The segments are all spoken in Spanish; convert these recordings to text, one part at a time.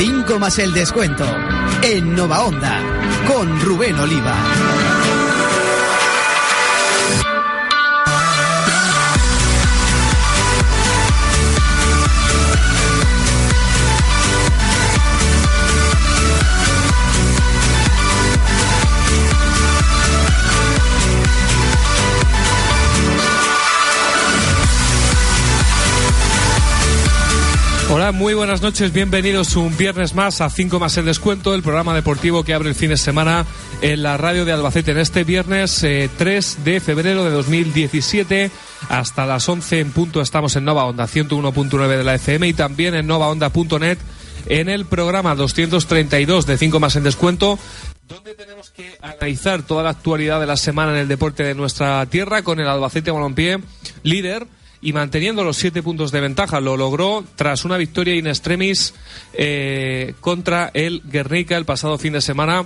5 más el descuento. En Nova Onda, con Rubén Oliva. Hola, muy buenas noches, bienvenidos un viernes más a 5 más el descuento, el programa deportivo que abre el fin de semana en la radio de Albacete. En este viernes 3 eh, de febrero de 2017, hasta las 11 en punto estamos en Nova Onda 101.9 de la FM y también en novaonda.net en el programa 232 de 5 más el descuento donde tenemos que analizar toda la actualidad de la semana en el deporte de nuestra tierra con el Albacete Balompié líder y manteniendo los siete puntos de ventaja. Lo logró tras una victoria in extremis eh, contra el Guernica el pasado fin de semana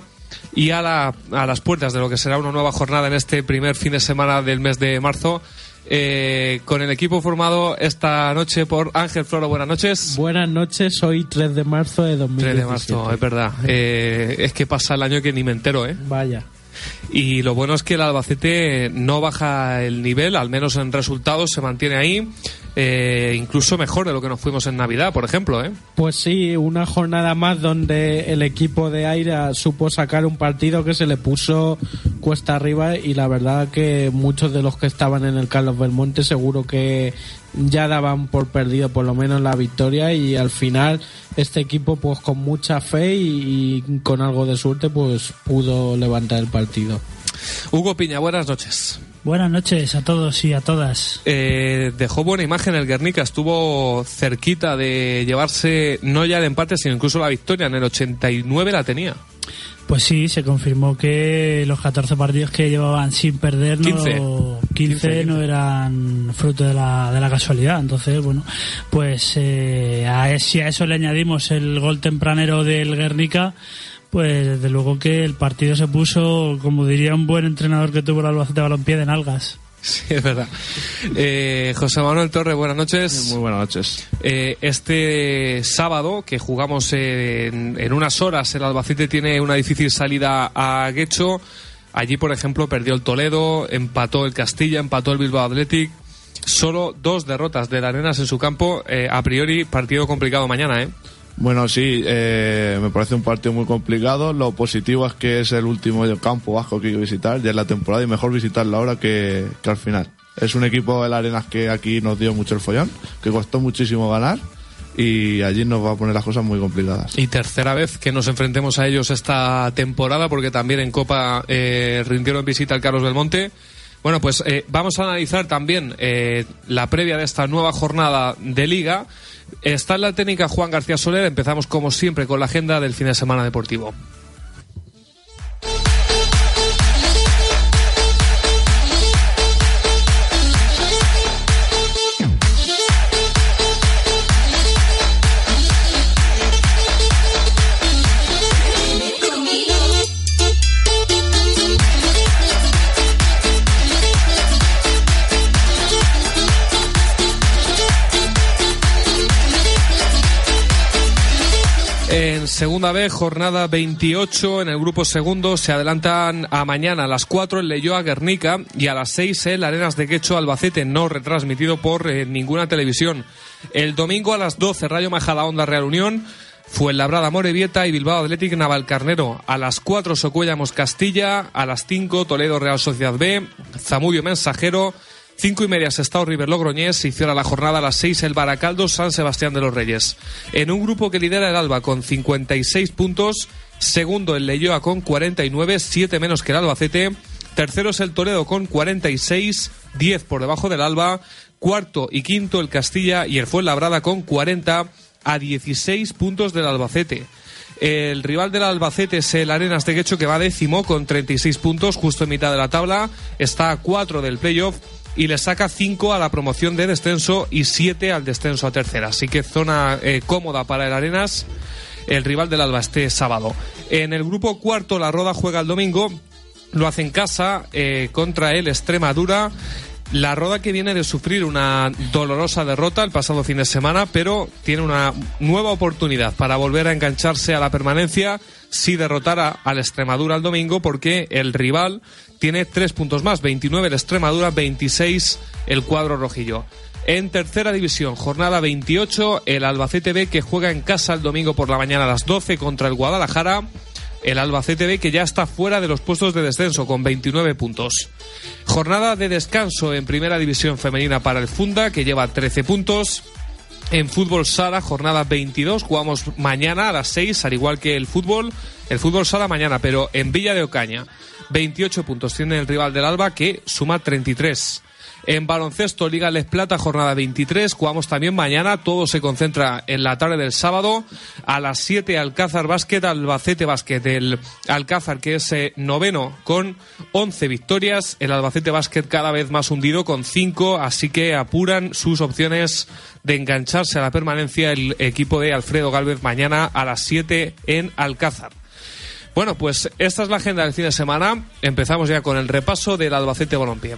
y a, la, a las puertas de lo que será una nueva jornada en este primer fin de semana del mes de marzo. Eh, con el equipo formado esta noche por Ángel Floro. Buenas noches. Buenas noches, hoy 3 de marzo de 2017. 3 de marzo, es verdad. Eh, es que pasa el año que ni me entero, ¿eh? Vaya. Y lo bueno es que el Albacete no baja el nivel, al menos en resultados se mantiene ahí. Eh, incluso mejor de lo que nos fuimos en Navidad, por ejemplo. ¿eh? Pues sí, una jornada más donde el equipo de Aira supo sacar un partido que se le puso cuesta arriba y la verdad que muchos de los que estaban en el Carlos Belmonte seguro que ya daban por perdido por lo menos la victoria y al final este equipo pues con mucha fe y, y con algo de suerte pues pudo levantar el partido. Hugo Piña, buenas noches. Buenas noches a todos y a todas. Eh, dejó buena imagen el Guernica, estuvo cerquita de llevarse no ya el empate, sino incluso la victoria. En el 89 la tenía. Pues sí, se confirmó que los 14 partidos que llevaban sin perder, no, 15. 15, 15. no eran fruto de la, de la casualidad. Entonces, bueno, pues eh, a, si a eso le añadimos el gol tempranero del Guernica, pues desde luego que el partido se puso, como diría un buen entrenador que tuvo el Albacete Balompié, de nalgas. Sí, es verdad. Eh, José Manuel Torre, buenas noches. Muy buenas noches. Eh, este sábado, que jugamos en, en, unas horas, el Albacete tiene una difícil salida a Guecho. Allí, por ejemplo, perdió el Toledo, empató el Castilla, empató el Bilbao Athletic. Solo dos derrotas de Arenas en su campo. Eh, a priori, partido complicado mañana, ¿eh? Bueno, sí, eh, me parece un partido muy complicado. Lo positivo es que es el último campo vasco que hay que visitar ya es la temporada y mejor visitarlo ahora que, que al final. Es un equipo de la Arenas que aquí nos dio mucho el follón, que costó muchísimo ganar y allí nos va a poner las cosas muy complicadas. Y tercera vez que nos enfrentemos a ellos esta temporada, porque también en Copa eh, rindieron visita al Carlos Belmonte. Bueno, pues eh, vamos a analizar también eh, la previa de esta nueva jornada de liga. Está en la técnica Juan García Soler. Empezamos como siempre con la agenda del fin de semana deportivo. Segunda vez, jornada 28 en el grupo segundo, se adelantan a mañana a las 4 el Leyoa Guernica y a las 6 el Arenas de Quecho Albacete, no retransmitido por eh, ninguna televisión. El domingo a las 12 Rayo Majadahonda Real Unión, Fuenlabrada Morevieta y Bilbao Athletic Navalcarnero. A las 4 Socuellamos Castilla, a las 5 Toledo Real Sociedad B, Zamudio Mensajero, Cinco y media Sestao River Logroñés y cierra la jornada a las seis el Baracaldo San Sebastián de los Reyes. En un grupo que lidera el Alba con 56 puntos, segundo el Leyoa con 49, siete menos que el Albacete, tercero es el Toledo con 46, 10 por debajo del Alba, cuarto y quinto el Castilla y el Fuenlabrada con 40 a 16 puntos del Albacete. El rival del Albacete es el Arenas de Quecho que va décimo con 36 puntos, justo en mitad de la tabla. Está a 4 del playoff y le saca 5 a la promoción de descenso y 7 al descenso a tercera. Así que zona eh, cómoda para el Arenas, el rival del Alba este sábado. En el grupo cuarto, la Roda juega el domingo, lo hace en casa eh, contra el Extremadura. La Roda que viene de sufrir una dolorosa derrota el pasado fin de semana, pero tiene una nueva oportunidad para volver a engancharse a la permanencia si derrotara al Extremadura el domingo, porque el rival tiene tres puntos más, 29 el Extremadura, 26 el cuadro rojillo. En tercera división, jornada 28, el Albacete B que juega en casa el domingo por la mañana a las 12 contra el Guadalajara. El Albacete B que ya está fuera de los puestos de descenso con 29 puntos. Jornada de descanso en primera división femenina para el Funda que lleva 13 puntos. En fútbol sala, jornada 22, jugamos mañana a las 6, al igual que el fútbol. El fútbol sala mañana, pero en Villa de Ocaña. 28 puntos tiene el rival del Alba que suma 33. En baloncesto, Liga Les Plata, jornada 23. Jugamos también mañana. Todo se concentra en la tarde del sábado. A las 7, Alcázar Básquet, Albacete Básquet. El Alcázar, que es eh, noveno, con 11 victorias. El Albacete Básquet cada vez más hundido, con 5. Así que apuran sus opciones de engancharse a la permanencia el equipo de Alfredo Galvez mañana a las 7 en Alcázar. Bueno, pues esta es la agenda del fin de semana. Empezamos ya con el repaso del Albacete Balompié.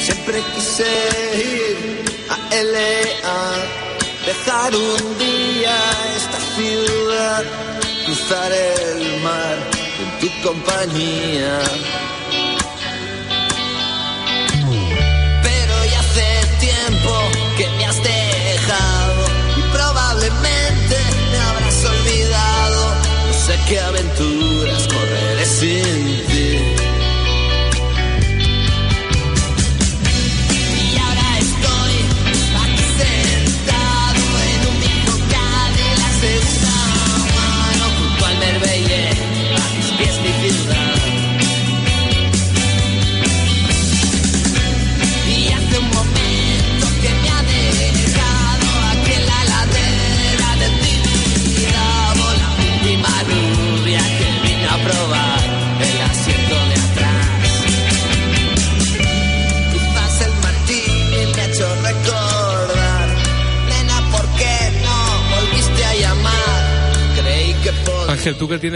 Siempre quise ir a LA, dejar un día esta ciudad, cruzar el mar en tu compañía.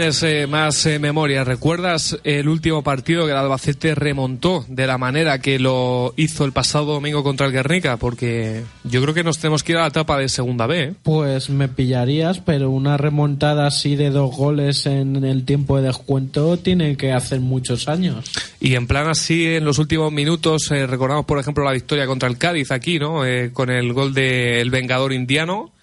Tienes eh, más eh, memoria, ¿recuerdas el último partido que el Albacete remontó de la manera que lo hizo el pasado domingo contra el Guernica? Porque yo creo que nos tenemos que ir a la etapa de segunda B. ¿eh? Pues me pillarías, pero una remontada así de dos goles en el tiempo de descuento tiene que hacer muchos años. Y en plan así, en los últimos minutos, eh, recordamos por ejemplo la victoria contra el Cádiz aquí, ¿no? Eh, con el gol del Vengador Indiano.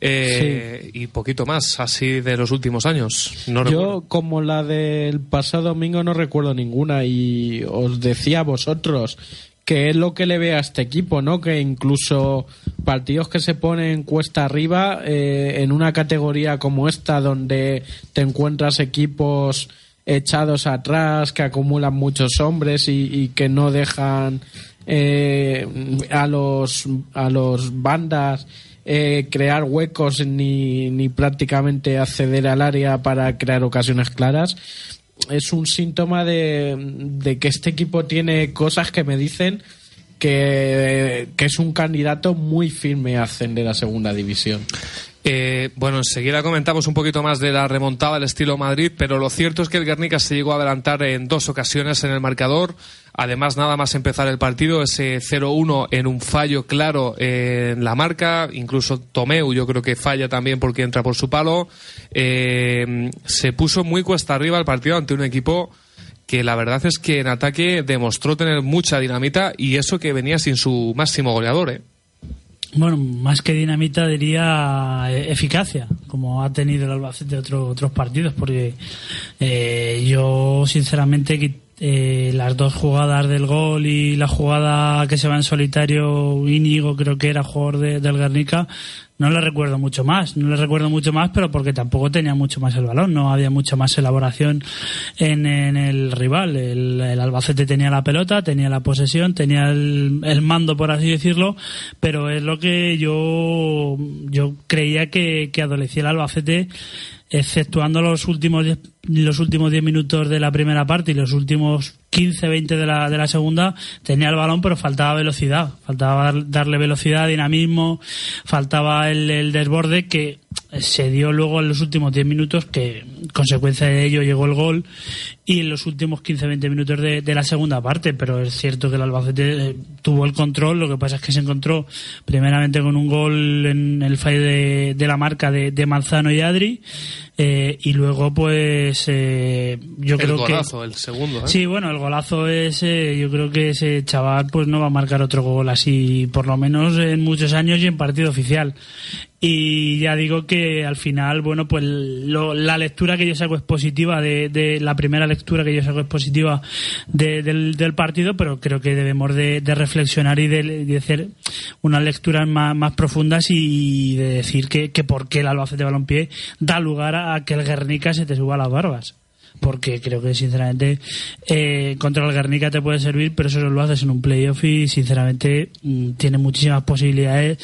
Eh, Y poquito más, así de los últimos años. No recuerdo. Yo, como la del pasado domingo, no recuerdo ninguna y os decía a vosotros que es lo que le ve a este equipo, ¿no? Que incluso partidos que se ponen cuesta arriba eh, en una categoría como esta, donde te encuentras equipos echados atrás, que acumulan muchos hombres y, y que no dejan eh, a los a los bandas eh, crear huecos ni, ni prácticamente acceder al área para crear ocasiones claras es un síntoma de, de que este equipo tiene cosas que me dicen que, que es un candidato muy firme a ascender a segunda división. Eh, bueno, enseguida comentamos un poquito más de la remontada del estilo Madrid, pero lo cierto es que el Guernica se llegó a adelantar en dos ocasiones en el marcador. Además, nada más empezar el partido, ese 0-1 en un fallo claro en la marca. Incluso Tomeu, yo creo que falla también porque entra por su palo. Eh, se puso muy cuesta arriba el partido ante un equipo que la verdad es que en ataque demostró tener mucha dinamita y eso que venía sin su máximo goleador. ¿eh? Bueno, más que dinamita diría eh, eficacia, como ha tenido el Albacete otro, otros partidos, porque eh, yo sinceramente eh, las dos jugadas del gol y la jugada que se va en solitario Íñigo, creo que era jugador de- del Guernica, no le recuerdo mucho más, no le recuerdo mucho más, pero porque tampoco tenía mucho más el balón, no había mucha más elaboración en, el rival. El, el Albacete tenía la pelota, tenía la posesión, tenía el, el mando, por así decirlo, pero es lo que yo, yo creía que, que adolecía el Albacete exceptuando los últimos 10 los últimos 10 minutos de la primera parte y los últimos 15 20 de la, de la segunda tenía el balón pero faltaba velocidad. Faltaba dar- darle velocidad dinamismo faltaba el, el desborde que se dio luego en los últimos 10 minutos que consecuencia de ello llegó el gol y en los últimos 15-20 minutos de, de la segunda parte. Pero es cierto que el Albacete eh, tuvo el control. Lo que pasa es que se encontró primeramente con un gol en el fallo de, de la marca de, de Manzano y Adri eh, y luego pues eh, yo el creo golazo, que el segundo. ¿eh? Sí, bueno, el golazo es, eh, yo creo que ese chaval pues no va a marcar otro gol así, por lo menos en muchos años y en partido oficial. Y ya digo que al final, bueno, pues lo- la lectura que yo saco es positiva, de, de la primera lectura que yo saco es positiva de- del, partido, pero creo que debemos de, reflexionar y de, hacer unas lecturas más, más profundas y de decir que, que por qué el Albacete Balompié da lugar a que el Guernica se te suba a las barbas. Porque creo que sinceramente eh, contra el Guernica te puede servir, pero eso lo haces en un playoff y sinceramente mm, tiene muchísimas posibilidades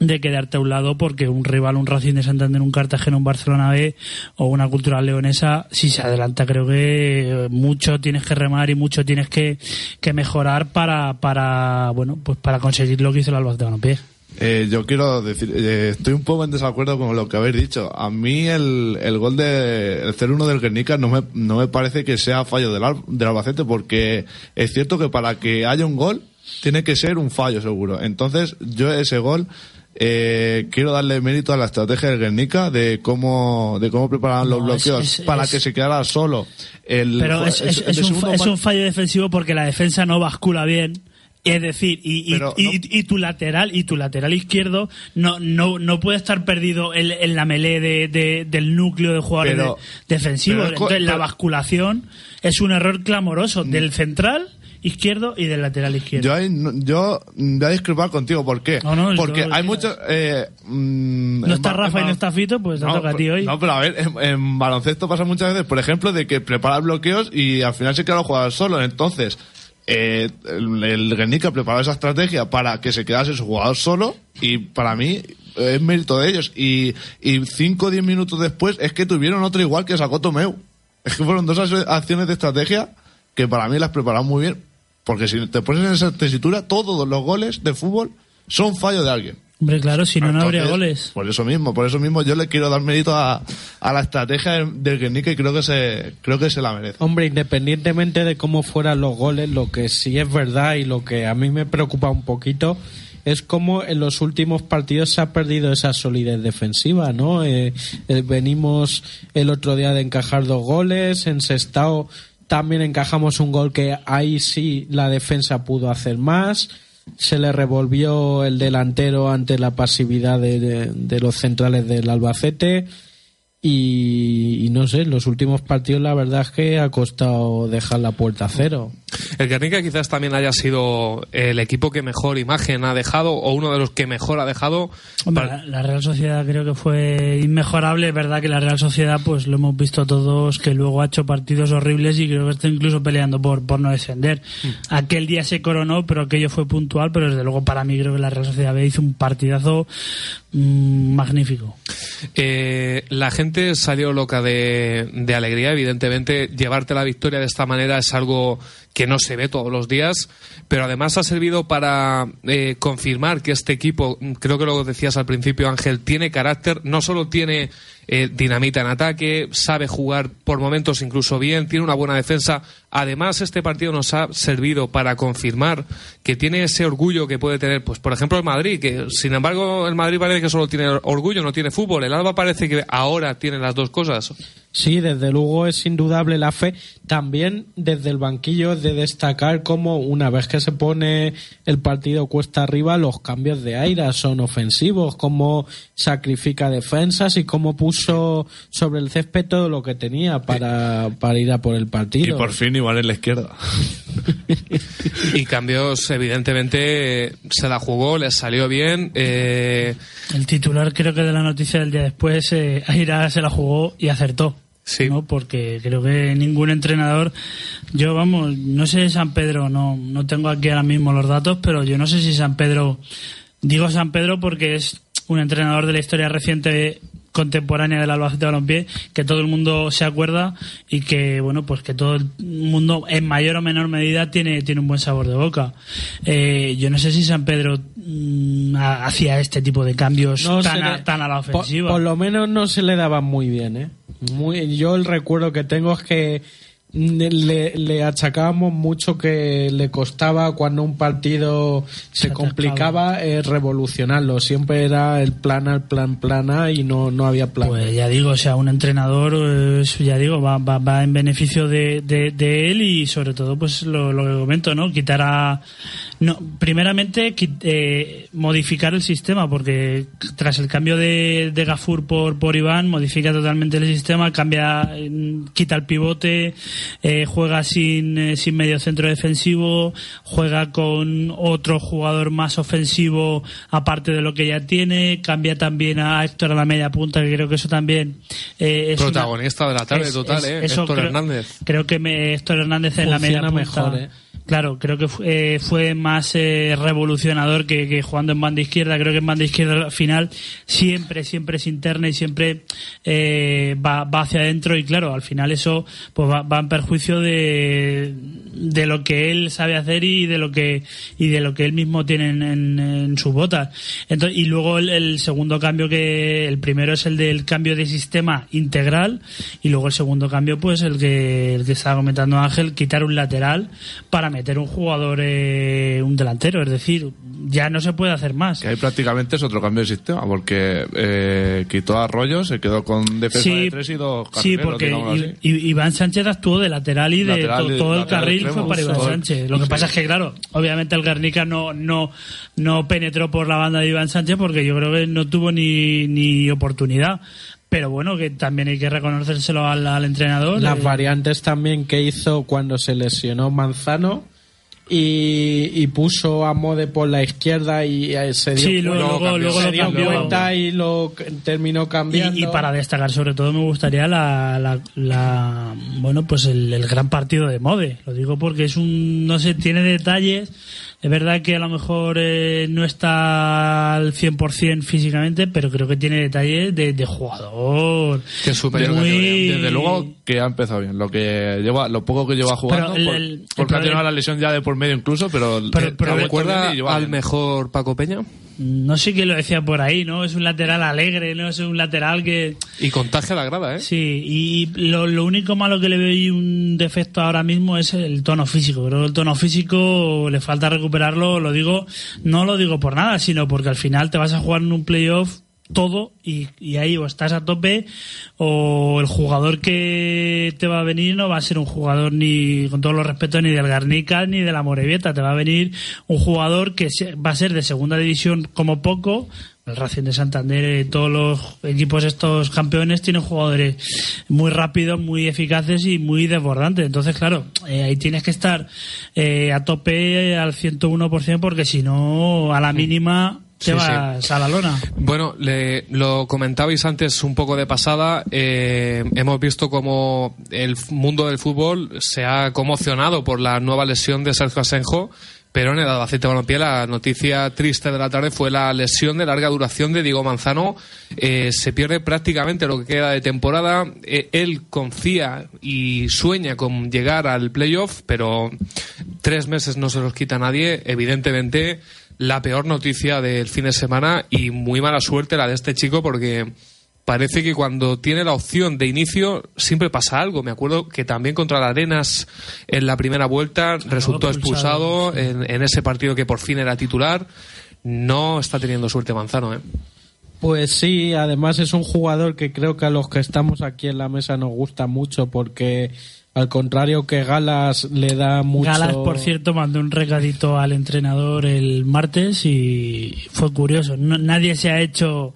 de quedarte a un lado porque un rival, un Racing de Santander, un Cartagena, un Barcelona B o una Cultural Leonesa, si se adelanta creo que eh, mucho tienes que remar y mucho tienes que, que mejorar para, para, bueno, pues para conseguir lo que hizo el Albacete Balompié. Eh, yo quiero decir, eh, estoy un poco en desacuerdo con lo que habéis dicho. A mí el, el gol de el 0-1 del Guernica no me, no me parece que sea fallo del, del Albacete porque es cierto que para que haya un gol tiene que ser un fallo seguro. Entonces yo ese gol eh, quiero darle mérito a la estrategia del Guernica de cómo de cómo preparaban los No, bloqueos es- para es- que se quedara solo. El, Pero es, el un, fa- es un fallo defensivo porque la defensa no bascula bien. Es decir, y, y, Pero y- no- y tu lateral y tu lateral izquierdo no no no puede estar perdido en, en la melee de, de- del núcleo de jugadores Pero- de- defensivos. pero Entonces la basculación es un error clamoroso del central izquierdo y del lateral izquierdo. Yo, no- yo voy a discrepar contigo. ¿Por qué? No, no, Porque hay muchos. Eh, mm, no está Rafa y no está Fito, pues te No, toca a ti hoy. no, pero a ver, en, en baloncesto pasa muchas veces, por ejemplo, de que prepara bloqueos y al final se queda los jugadores solos. Entonces, eh, el, el Guernica preparó esa estrategia para que se quedase su jugador solo y para mí es mérito de ellos. Y, y cinco o diez minutos después es que tuvieron otro igual que sacó Tomeu. Es que fueron dos ac- acciones de estrategia que para mí las prepararon muy bien. Porque si te pones en esa tesitura, todos los goles de fútbol son fallo de alguien. Hombre, claro, si no, no habría goles. Por eso mismo, por eso mismo yo le quiero dar mérito a, a la estrategia del, del Guernica y creo que se, creo que se la merece. Hombre, independientemente de cómo fueran los goles, lo que sí es verdad y lo que a mí me preocupa un poquito es cómo en los últimos partidos se ha perdido esa solidez defensiva, ¿no? Eh, eh, venimos el otro día de encajar dos goles, en Sestao también encajamos un gol que ahí sí la defensa pudo hacer más. Se le revolvió el delantero ante la pasividad de, de- los centrales del Albacete. Y, y no sé, en los últimos partidos la verdad es que ha costado dejar la puerta a cero. El Guernica quizás también haya sido el equipo que mejor imagen ha dejado o uno de los que mejor ha dejado. Hombre, Para- la, la Real Sociedad creo que fue inmejorable. Es verdad que la Real Sociedad, pues lo hemos visto todos, que luego ha hecho partidos horribles y creo que está incluso peleando por, por no descender. Aquel día se coronó, pero aquello fue puntual. Pero desde luego, para mí, creo que la Real Sociedad B hizo un partidazo mm, magnífico. Eh, la gente salió loca de, de alegría, evidentemente. Llevarte la victoria de esta manera es algo que no se ve todos los días, pero además ha servido para eh, confirmar que este equipo, creo que lo decías al principio, Ángel, tiene carácter, no solo tiene eh, dinamita en ataque, sabe jugar por momentos incluso bien, tiene una buena defensa. Además, este partido nos ha servido para confirmar que tiene ese orgullo que puede tener, pues por ejemplo, el Madrid, que sin embargo el Madrid parece que solo tiene orgullo, no tiene fútbol. El Alba parece que ahora tiene las dos cosas. Sí, desde luego es indudable la fe. También desde el banquillo de destacar cómo una vez que se pone el partido cuesta arriba, los cambios de aire son ofensivos, cómo sacrifica defensas y cómo puso sobre el césped todo lo que tenía para, para ir a por el Y partido. por fin igual en la izquierda. Y cambios, evidentemente, se la jugó, les salió bien. Eh, El titular, creo que de la noticia del día después, eh, Aira se la jugó y acertó. Sí. ¿no? Porque creo que ningún entrenador, yo vamos, no sé San Pedro, no, no tengo aquí ahora mismo los datos, pero yo no sé si San Pedro, digo San Pedro porque es un entrenador de la historia reciente contemporánea del Albacete Balompié que todo el mundo se acuerda y que bueno pues que todo el mundo en mayor o menor medida tiene tiene un buen sabor de boca Eh, yo no sé si San Pedro mm, ha- hacía este tipo de cambios No tan, a, tan a la por, ofensiva por lo menos no se le daban muy bien, ¿eh? Muy, yo el recuerdo que tengo es que le, le achacábamos mucho que le costaba cuando un partido se complicaba eh, revolucionarlo. Siempre era el plan A, el plan plan A y no, no había plan. Pues ya digo, o sea, un entrenador, eh, ya digo, va, va, va en beneficio de, de, de él y sobre todo, pues lo, lo que comento, ¿no? Quitar a. No, primeramente, eh, modificar el sistema, porque tras el cambio de, de Gafur por, por Iván, modifica totalmente el sistema, cambia, eh, quita el pivote, eh, juega sin, eh, sin medio centro defensivo, juega con otro jugador más ofensivo aparte de lo que ya tiene, cambia también a Héctor a la media punta, que creo que eso también eh, es una- Protagonista de la tarde es- total, es- ¿eh? eso Héctor creo- Hernández. Creo que me, Héctor Hernández en la media Funciona punta. mejor, ¿eh? Claro, creo que eh, fue más eh, revolucionador que, jugando en banda izquierda. Creo que en banda izquierda al final siempre, siempre es interna y siempre eh, va, va hacia adentro y claro, al final eso pues va, va en perjuicio de, de lo que él sabe hacer y de lo que y de lo que él mismo tiene en, en- sus botas. Entonces, y luego el, el segundo cambio que el primero es el del cambio de sistema integral y luego el segundo cambio pues el que el que estaba comentando Ángel quitar un lateral para meter un jugador eh, un delantero, es decir, ya no se puede hacer más. Que ahí prácticamente es otro cambio de sistema, porque eh, quitó a Arroyo, se quedó con defensa de tres y dos sí, carrileros, porque así. I- Iván Sánchez actuó de lateral y de Lateral to- y- todo el carril fue para Iván Sánchez. Lo que sí. pasa es que, claro, obviamente el Guernica no, no, no penetró por la banda de Iván Sánchez porque yo creo que no tuvo ni, ni oportunidad. Pero bueno, que también hay que reconocérselo al, al entrenador. Las Eh, variantes también que hizo cuando se lesionó Manzano y, y puso a Mode por la izquierda y eh, se dio, Sí, luego- luego- luego se lo dio cambió. cuenta y lo terminó cambiando. Y, y para destacar sobre todo me gustaría la, la, la- bueno pues el, el gran partido de Mode lo digo porque es un no sé tiene detalles es verdad que a lo mejor eh, no está al 100% físicamente pero creo que tiene detalles de, de jugador Que es superior Muy- categoría. Desde luego que ha empezado bien. Lo que lleva, lo poco que lleva jugando, el- por- el- el porque ha tenido la lesión ya de por medio incluso, pero, Pero- pero ¿Recuerda al mejor Paco Peña? No sé quién lo decía por ahí no es un lateral alegre no es un lateral que Y contagia la grada, ¿eh? Sí, y lo, lo único malo que le veo y un defecto ahora mismo es el tono físico. Creo que el tono físico le falta recuperarlo, lo digo, no lo digo por nada, sino porque al final te vas a jugar en un playoff todo y, y ahí o estás a tope o el jugador que te va a venir no va a ser un jugador ni con todos los respetos ni del Garnica ni de la Morevieta. Te va a venir un jugador que va a ser de segunda división como poco. El Racing de Santander eh, todos los equipos estos campeones tienen jugadores muy rápidos muy eficaces y muy desbordantes. Entonces claro eh, ahí tienes que estar eh, a tope al 101% porque si no a la mínima te Sí, sí. vas a la lona Bueno, le- lo comentabais antes un poco de pasada. eh, hemos visto cómo el mundo del fútbol se ha conmocionado por la nueva lesión de Sergio Asenjo. Pero en el Albacete Balompié la noticia triste de la tarde fue la lesión de larga duración de Diego Manzano. Eh, se pierde prácticamente lo que queda de temporada. Eh, él confía y sueña con llegar al playoff, pero tres meses no se los quita nadie. Evidentemente, la peor noticia del fin de semana y muy mala suerte la de este chico porque parece que cuando tiene la opción de inicio siempre pasa algo. Me acuerdo que también contra la Arenas en la primera vuelta resultó expulsado, expulsado en, en ese partido que por fin era titular. No está teniendo suerte Manzano, ¿eh? Pues sí, además es un jugador que creo que a los que estamos aquí en la mesa nos gusta mucho porque al contrario que Galas le da mucho... Galas, por cierto, mandó un recadito al entrenador el martes y fue curioso. No- nadie se ha hecho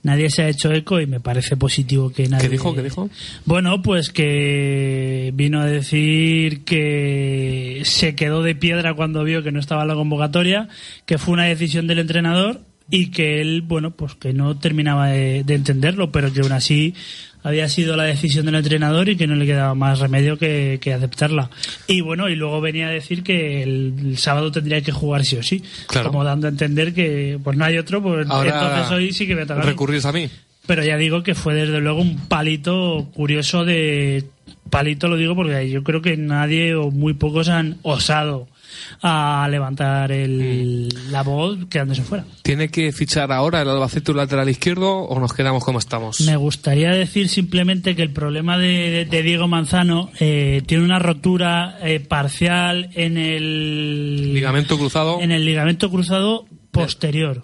nadie se ha hecho eco y me parece positivo que nadie. ¿Qué dijo? ¿Qué dijo? Bueno, pues que vino a decir que se quedó de piedra cuando vio que no estaba en la convocatoria, que fue una decisión del entrenador y que él, bueno, pues que no terminaba de, de entenderlo, pero que aún así había sido la decisión del entrenador y que no le quedaba más remedio que, que aceptarla. Y bueno, y luego venía a decir que el, el sábado tendría que jugar sí o sí, Claro. como dando a entender que pues no hay otro, pues Ahora entonces hoy sí que me toca recurrís a mí. pero ya digo que fue desde luego un palito curioso de palito lo digo porque yo creo que nadie o muy pocos han osado a levantar el, la voz quedándose fuera. ¿Tiene que fichar ahora el Albacete lateral izquierdo o nos quedamos como estamos? Me gustaría decir simplemente que el problema de, de- de Diego Manzano eh, tiene una rotura eh, parcial en el Ligamento cruzado. en el ligamento cruzado posterior.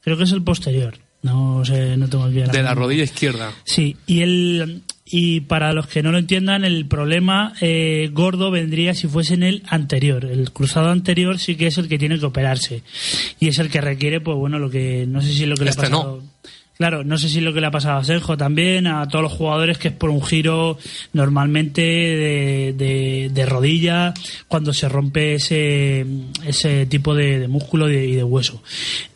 Creo que es el posterior. No sé, no tengo bien. de la rodilla izquierda. Sí, y el y para los que no lo entiendan, el problema eh, gordo vendría si fuese en el anterior. El cruzado anterior sí que es el que tiene que operarse y es el que requiere, pues bueno, lo que no sé si es lo que Este le ha pasado. Claro, no sé si lo que le ha pasado a Senjo también, a todos los jugadores, que es por un giro normalmente de, de, rodilla, cuando se rompe ese, ese tipo de, músculo y de, hueso.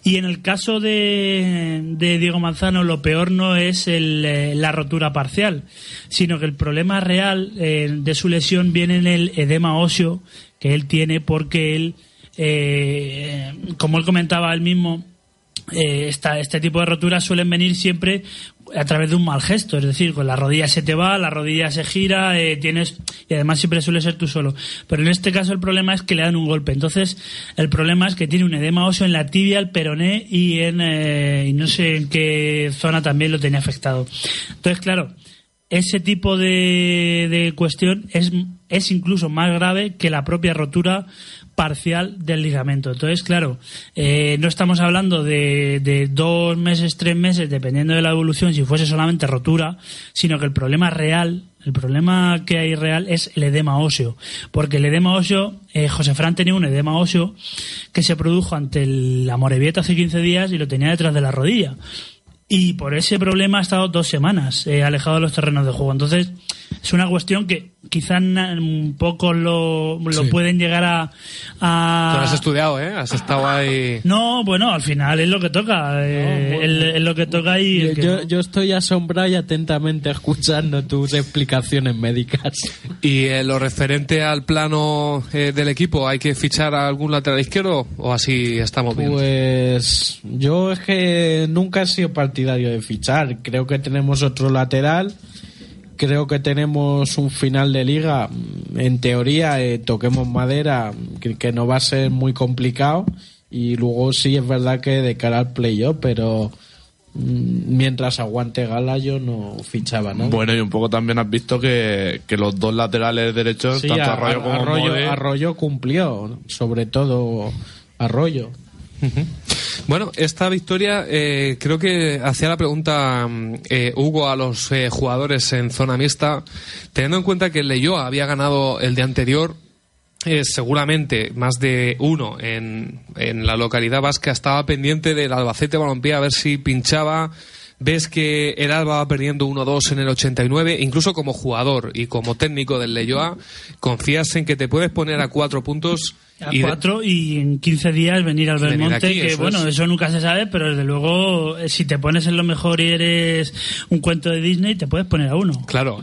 Y en el caso de, de Diego Manzano, lo peor no es el, eh, la rotura parcial, sino que el problema real eh, de su lesión viene en el edema óseo que él tiene porque él, eh, como él comentaba él mismo, eh, esta- este tipo de roturas suelen venir siempre a través de un mal gesto, es decir, con la rodilla se te va, la rodilla se gira, eh, tienes y además siempre suele ser tú solo. Pero en este caso el problema es que le dan un golpe. Entonces el problema es que tiene un edema óseo en la tibia, el peroné y en eh, no sé en qué zona también lo tenía afectado. Entonces claro, ese tipo de, de cuestión es, es incluso más grave que la propia rotura parcial del ligamento. Entonces, claro, eh, no estamos hablando de, dos meses, tres meses, dependiendo de la evolución, si fuese solamente rotura, sino que el problema real, el problema que hay real es el edema óseo. Porque el edema óseo, eh, José Fran tenía un edema óseo que se produjo ante la Morevieta hace 15 días y lo tenía detrás de la rodilla. Y por ese problema ha estado dos semanas eh, alejado de los terrenos de juego. Entonces, es una cuestión que quizás na- un poco lo, lo Sí. pueden llegar a... a- Tú lo has estudiado, ¿eh? Has estado ahí. No, bueno, al final es lo que toca. eh, bueno. es, es lo que toca y... Yo, que yo, no. yo estoy asombrado y atentamente escuchando tus explicaciones médicas. Y en lo referente al plano eh, del equipo, ¿hay que fichar a algún lateral izquierdo o así estamos bien? Pues yo es que nunca he sido partidario de fichar. Creo que tenemos otro lateral. Creo que tenemos un final de liga. En teoría, eh, toquemos madera, que, que no va a ser muy complicado. Y luego sí es verdad que de cara al playoff, pero mm, mientras aguante Gala yo no fichaba, ¿no? Bueno, y un poco también has visto que, que los dos laterales derechos, Sí, tanto a- Arroyo como Arroyo, Arroyo cumplió, sobre todo Arroyo. Bueno, esta victoria eh, creo que hacía la pregunta mm, eh, Hugo a los eh, jugadores en zona mixta, teniendo en cuenta que el Leyoa había ganado el de anterior, eh, seguramente más de uno en, en la localidad vasca estaba pendiente del Albacete Balompié a ver si pinchaba. Ves que el Alba va perdiendo 1-2 en el 89, incluso como jugador y como técnico del Leyoa, confías en que te puedes poner a cuatro puntos A y cuatro y en 15 días venir al Belmonte, aquí, que eso bueno, es. eso nunca se sabe, pero desde luego eh, si te pones en lo mejor y eres un cuento de Disney, te puedes poner a uno. Claro.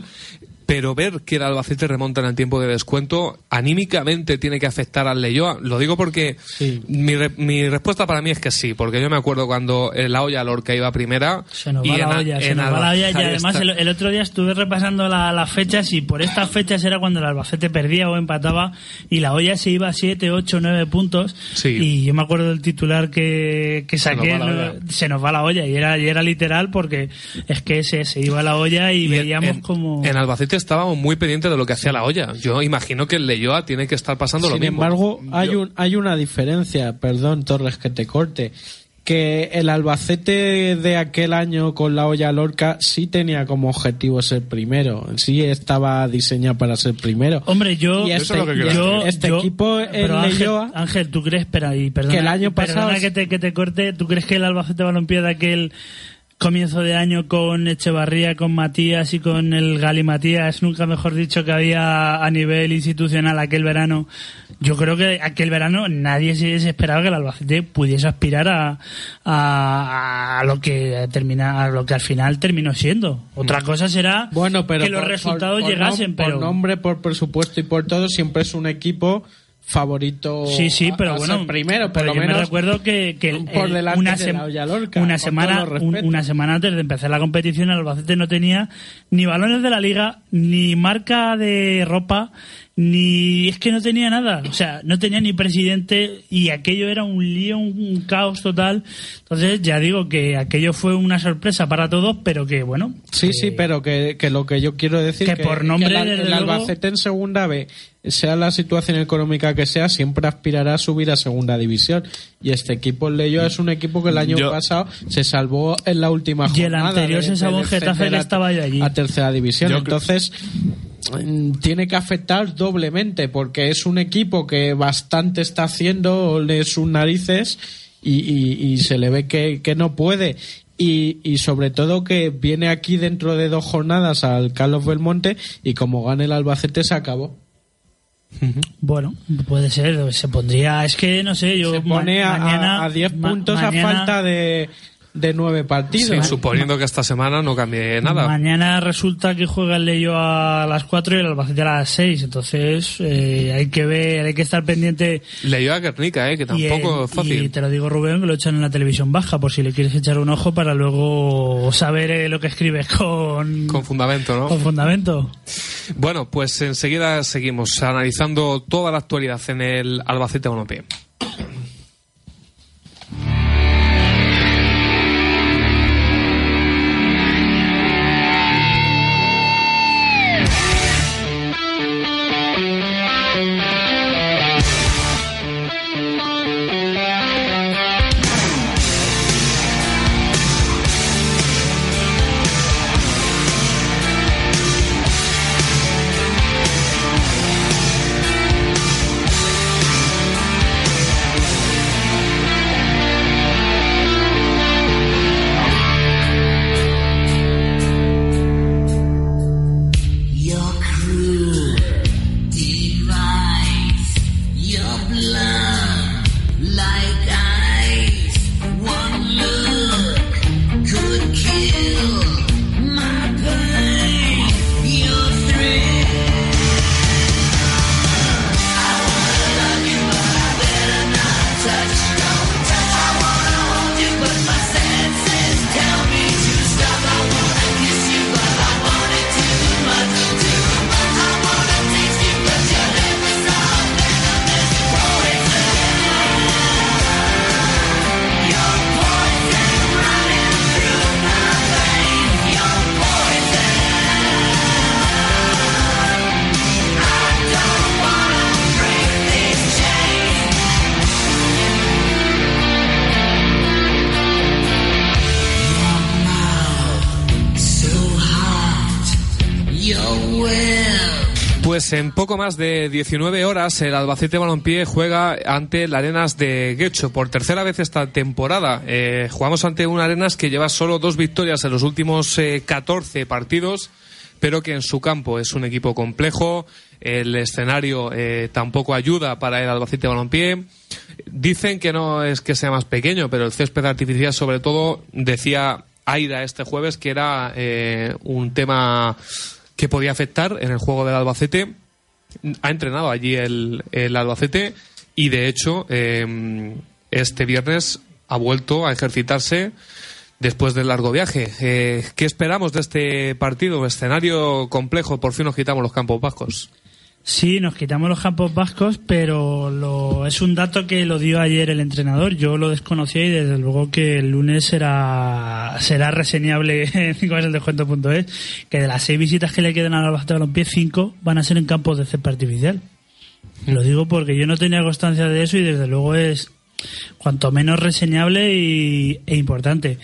Pero ver que el Albacete remonta en el tiempo de descuento, anímicamente tiene que afectar al Leyoa. Lo digo porque Sí. mi, re- mi respuesta para mí es que sí, porque yo me acuerdo cuando la olla Lorca iba primera. Se nos y va en la olla, se nos va la olla. Y además el, el otro día estuve repasando la- las fechas y por estas fechas era cuando el Albacete perdía o empataba y la olla se iba a 7, 8, 9 puntos. Sí. Y yo me acuerdo del titular que, que Se nos saqué, va la ¿no? olla. se nos va la olla. Y era, y era literal porque es que se, se iba la olla y, Y veíamos en, como... En Albacete estábamos muy pendientes de lo que hacía la olla. Yo imagino que el Leyoa tiene que estar pasando lo Sin mismo. embargo, hay, un, hay una diferencia, perdón Torres que te corte, que el Albacete de aquel año con la olla Lorca sí tenía como objetivo ser primero, sí estaba diseñado para ser primero. Hombre, yo, Y Eso es lo que y quiero yo, este yo- equipo en Ángel, Leyoa- Ángel, ¿tú crees, espera, y perdona, Que el año perdona pasado- que te, que te corte, ¿tú crees que el Albacete Balompié de aquel comienzo de año con Echevarría, con Matías y con el Gali Matías, nunca mejor dicho que había a nivel institucional aquel verano? Yo creo que aquel verano nadie se esperaba que el Albacete pudiese aspirar a, a, a lo que termina, a lo que al final terminó siendo. Otra cosa será Bueno, pero que los por- resultados por- por llegasen, nom- pero por nombre, por presupuesto y por todo siempre es un equipo favorito Sí, sí, pero a bueno, primero, por pero lo yo me recuerdo que, que el- por el- delante una, de la Lorca, una semana un- una semana antes de empezar la competición el Albacete no tenía ni balones de la liga, ni marca de ropa, ni es que no tenía nada, o sea, no tenía ni presidente y aquello era un lío, un, un caos total. Entonces, ya digo que aquello fue una sorpresa para todos, pero que bueno, Sí, sí, pero que, que lo que yo quiero decir que por nombre, desde el luego- Albacete en segunda B, sea la situación económica que sea, siempre aspirará a subir a segunda división. Y este equipo, Leyo, es un equipo que el año Yo- pasado se salvó en la última Y el jornada. anterior de- se salvó en Getafe, que a- estaba yo allí. A tercera división. Yo Entonces, tiene que afectar doblemente, porque es un equipo que bastante está haciendo de sus narices y, y- y se le ve que, que no puede. Y, y sobre todo que viene aquí dentro de dos jornadas al Carlos Belmonte y como gane el Albacete se acabó. Bueno, puede ser, se pondría, es que no sé, yo Se pone ma- a- mañana- a 10 ma- puntos mañana- a falta de, de 9 partidos. Sí, suponiendo que esta semana no cambie nada. Mañana resulta que juega el Leyo a las 4 y el Albacete a las 6, entonces eh, hay que ver, hay que estar pendiente. Leyó a Guernica, eh, que y, tampoco eh, es fácil. y te lo digo Rubén, que lo echan en la televisión baja, por si le quieres echar un ojo para luego saber eh, lo que escribes con, Con fundamento, ¿no? con fundamento. Bueno, pues enseguida seguimos analizando toda la actualidad en el Albacete Balompié. Pues en poco más de 19 horas el Albacete Balompié juega ante el Arenas de Guecho por tercera vez esta temporada. Eh, jugamos ante un Arenas que lleva solo dos victorias en los últimos eh, 14 partidos, pero que en su campo es un equipo complejo. El escenario eh, tampoco ayuda para el Albacete Balompié. Dicen que no es que sea más pequeño, pero el césped artificial sobre todo decía Aida este jueves que era eh, un tema que podía afectar en el juego del Albacete. Ha entrenado allí el, el Albacete y de hecho eh, este viernes ha vuelto a ejercitarse después del largo viaje. Eh, ¿Qué esperamos de este partido? Escenario complejo, por fin nos quitamos los campos vascos. Sí, nos quitamos los campos vascos, pero lo, es un dato que lo dio ayer el entrenador. Yo lo desconocía y desde luego que el lunes será, será reseñable en descuento.es que de las seis visitas que le quedan al Albacete Balompié, cinco van a ser en campos de césped artificial. Lo digo porque yo no tenía constancia de eso y desde luego es cuanto menos reseñable y, e importante.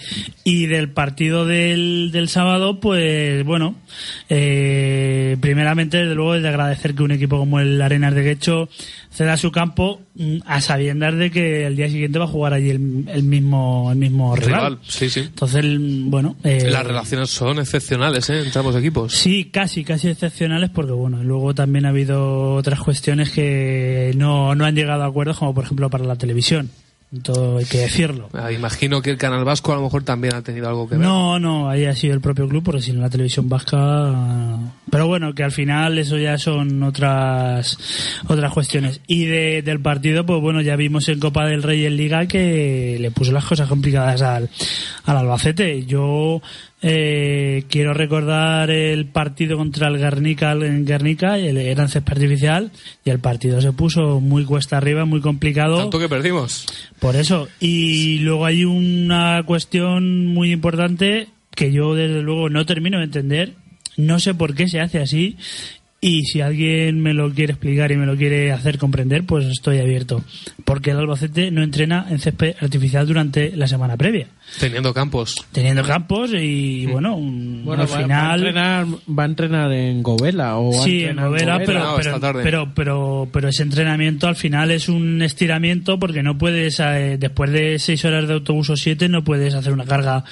Y del partido del, del sábado, pues bueno, eh, primeramente, desde luego, es de agradecer que un equipo como el Arenas de Guecho ceda su campo a sabiendas de que el día siguiente va a jugar allí el, el mismo el mismo rival. Rival, sí, sí. Entonces, el- bueno, eh, Las relaciones son excepcionales ¿eh? entre ambos equipos. Sí, casi, casi excepcionales porque, bueno, luego también ha habido otras cuestiones que no, no han llegado a acuerdos, como por ejemplo para la televisión. Todo hay que decirlo. Ah, imagino que el Canal Vasco a lo mejor también ha tenido algo que ver. No, no, ahí ha sido el propio club, porque si no la televisión vasca. Pero bueno, que al final eso ya son otras otras cuestiones. Y de- del partido, pues bueno, ya vimos en Copa del Rey en Liga que le puso las cosas complicadas al, al Albacete. Yo eh, quiero recordar el partido contra el Guernica en Guernica, el- era en césped artificial, y el partido se puso muy cuesta arriba, muy complicado. Tanto que perdimos. Por eso. Y luego hay una cuestión muy importante que yo desde luego no termino de entender. No sé por qué se hace así. Y si alguien me lo quiere explicar y me lo quiere hacer comprender, pues estoy abierto. Porque el Albacete no entrena en césped artificial durante la semana previa. Teniendo campos. Teniendo campos y bueno, un- Bueno, al va, va a final... entrenar, va a entrenar en Govela o Sí, en Govela, pero, pero, pero, pero, pero ese entrenamiento al final es un estiramiento porque no puedes, eh, después de seis horas de autobús o siete, no puedes hacer una carga,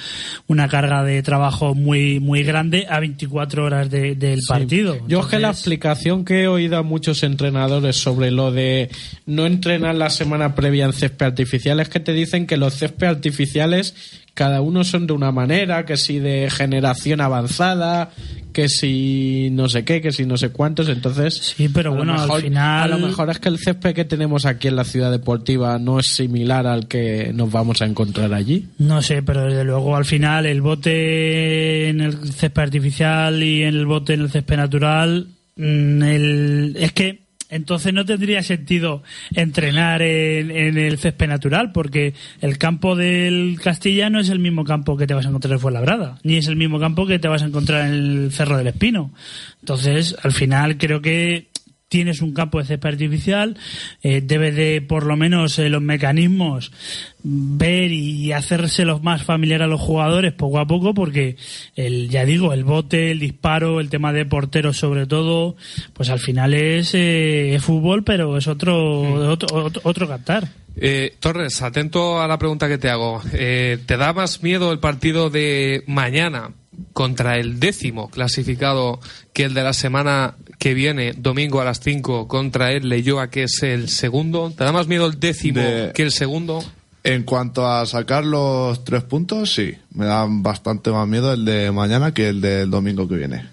una carga de trabajo muy, muy grande a 24 horas de- del partido. Yo es que la explicación que he oído a muchos entrenadores sobre lo de no entrenar la semana previa en césped artificial es que te dicen que los césped artificiales cada uno son de una manera, que si de generación avanzada, que si no sé qué, que si no sé cuántos, entonces Sí, pero bueno, al final- a lo mejor es que el césped que tenemos aquí en la ciudad deportiva no es similar al que nos vamos a encontrar allí. No sé, pero desde luego al final el bote en el césped artificial y en el bote en el césped natural, mm, el, es que entonces no tendría sentido entrenar en, en el césped natural, porque el campo del Castilla no es el mismo campo que te vas a encontrar en Fuenlabrada, ni es el mismo campo que te vas a encontrar en el Cerro del Espino. Entonces, al final creo que tienes un campo de césped artificial, eh, debes de por lo menos eh, los mecanismos ver y hacérselos más familiar a los jugadores poco a poco porque el ya digo el bote el disparo el tema de porteros sobre todo pues al final es, eh, es fútbol pero es otro otro, otro, otro cantar Eh, Torres, atento a la pregunta que te hago. Eh, ¿Te da más miedo el partido de mañana contra el décimo clasificado que el de la semana que viene, domingo a las 5, contra el Leyoa, que es el segundo? ¿Te da más miedo el décimo De- que el segundo? En cuanto a sacar los tres puntos, sí. Me dan bastante más miedo el de mañana que el del domingo que viene.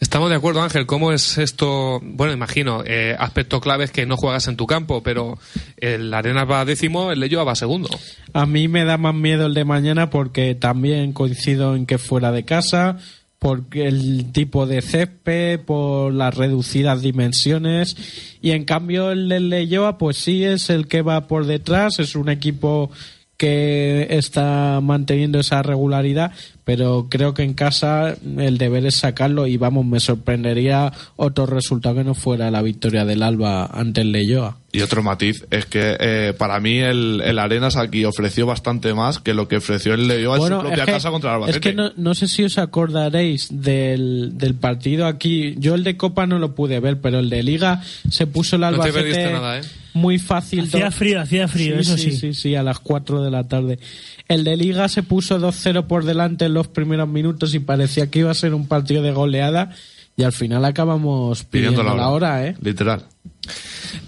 Estamos de acuerdo, Ángel. ¿Cómo es esto? Bueno, imagino, eh, aspecto clave es que no juegas en tu campo, pero el Arena va décimo, el Leyoa va segundo. A mí me da más miedo el de mañana porque también coincido en que fuera de casa, por el tipo de césped, por las reducidas dimensiones y en cambio el del Leyoa pues sí es el que va por detrás, es un equipo que está manteniendo esa regularidad, pero creo que en casa el deber es sacarlo y vamos, me sorprendería otro resultado que no fuera la victoria del Alba ante el Leyoa. Y otro matiz es que eh, para mí el, el Arenas aquí ofreció bastante más que lo que ofreció el Leyoa en su propia es que- casa contra el Es Albacete. que no, no sé si os acordaréis del, del partido aquí. Yo el de Copa no lo pude ver, pero el de Liga se puso el No te Albacete perdiste nada, ¿eh? Muy fácil. hacía frío hacía frío sí, eso sí, sí, sí, sí, a las 4 de la tarde. El de Liga se puso 2-0 por delante en los primeros minutos y parecía que iba a ser un partido de goleada y al final acabamos pidiendo Pidiendo la hora, ¿eh? Literal.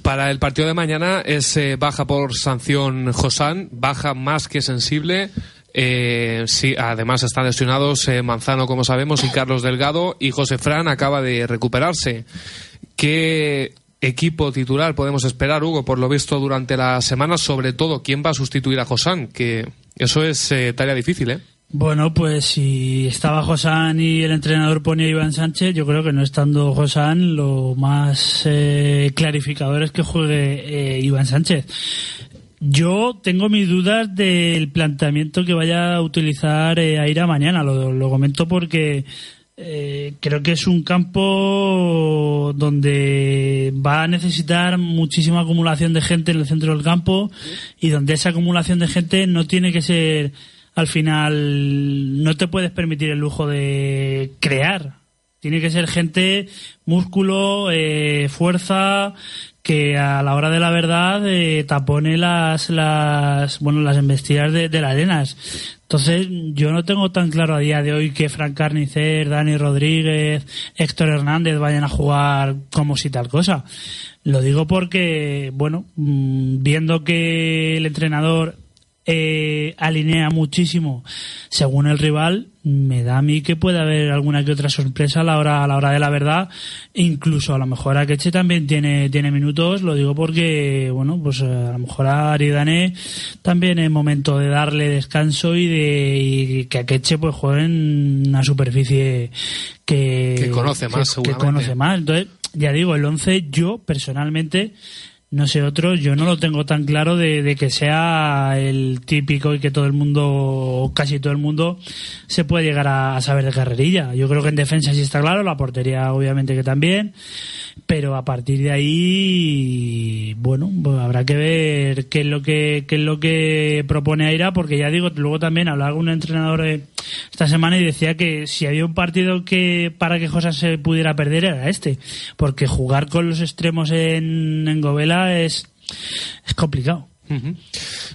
Para el partido de mañana es eh, baja por sanción Josán, baja más que sensible. Eh, sí, además están lesionados eh, Manzano, como sabemos, y Carlos Delgado, y José Fran acaba de recuperarse. ¿Qué equipo titular podemos esperar, Hugo, por lo visto durante la semana? Sobre todo, ¿quién va a sustituir a Josán? Que eso es eh, tarea difícil, ¿eh? Bueno, pues si estaba Josán y el entrenador ponía a Iván Sánchez, yo creo que no estando Josán, lo más eh, clarificador es que juegue eh, Iván Sánchez. Yo tengo mis dudas del planteamiento que vaya a utilizar eh, Aira mañana, lo, lo comento porque eh, creo que es un campo donde va a necesitar muchísima acumulación de gente en el centro del campo y donde esa acumulación de gente no tiene que ser al final no te puedes permitir el lujo de crear. Tiene que ser gente músculo eh, fuerza que a la hora de la verdad eh, tapone las las bueno las embestidas de, de las arenas Entonces, yo no tengo tan claro a día de hoy que Frank Carnicer, Dani Rodríguez, Héctor Hernández vayan a jugar como si tal cosa. Lo digo porque, bueno, mm, viendo que el entrenador eh, alinea muchísimo según el rival, me da a mí que puede haber alguna que otra sorpresa a la hora, a la hora de la verdad. Incluso a lo mejor Akeche también tiene, tiene minutos, lo digo porque, bueno, pues a lo mejor a Aridane también es momento de darle descanso y de y que Akeche pues juegue en una superficie que, Que conoce más, que seguramente. conoce más. Entonces, ya digo, el 11 yo personalmente no sé otros, yo no lo tengo tan claro de, de que sea el típico y que todo el mundo, casi todo el mundo, se puede llegar a, a saber de carrerilla. Yo creo que en defensa sí está claro, la portería obviamente que también, pero a partir de ahí, bueno, pues habrá que ver qué es lo que, qué es lo que propone Aira, porque ya digo, luego también hablaba con un entrenador eh, esta semana y decía que si había un partido que para que José se pudiera perder era este, porque jugar con los extremos en, en Govela es, es complicado.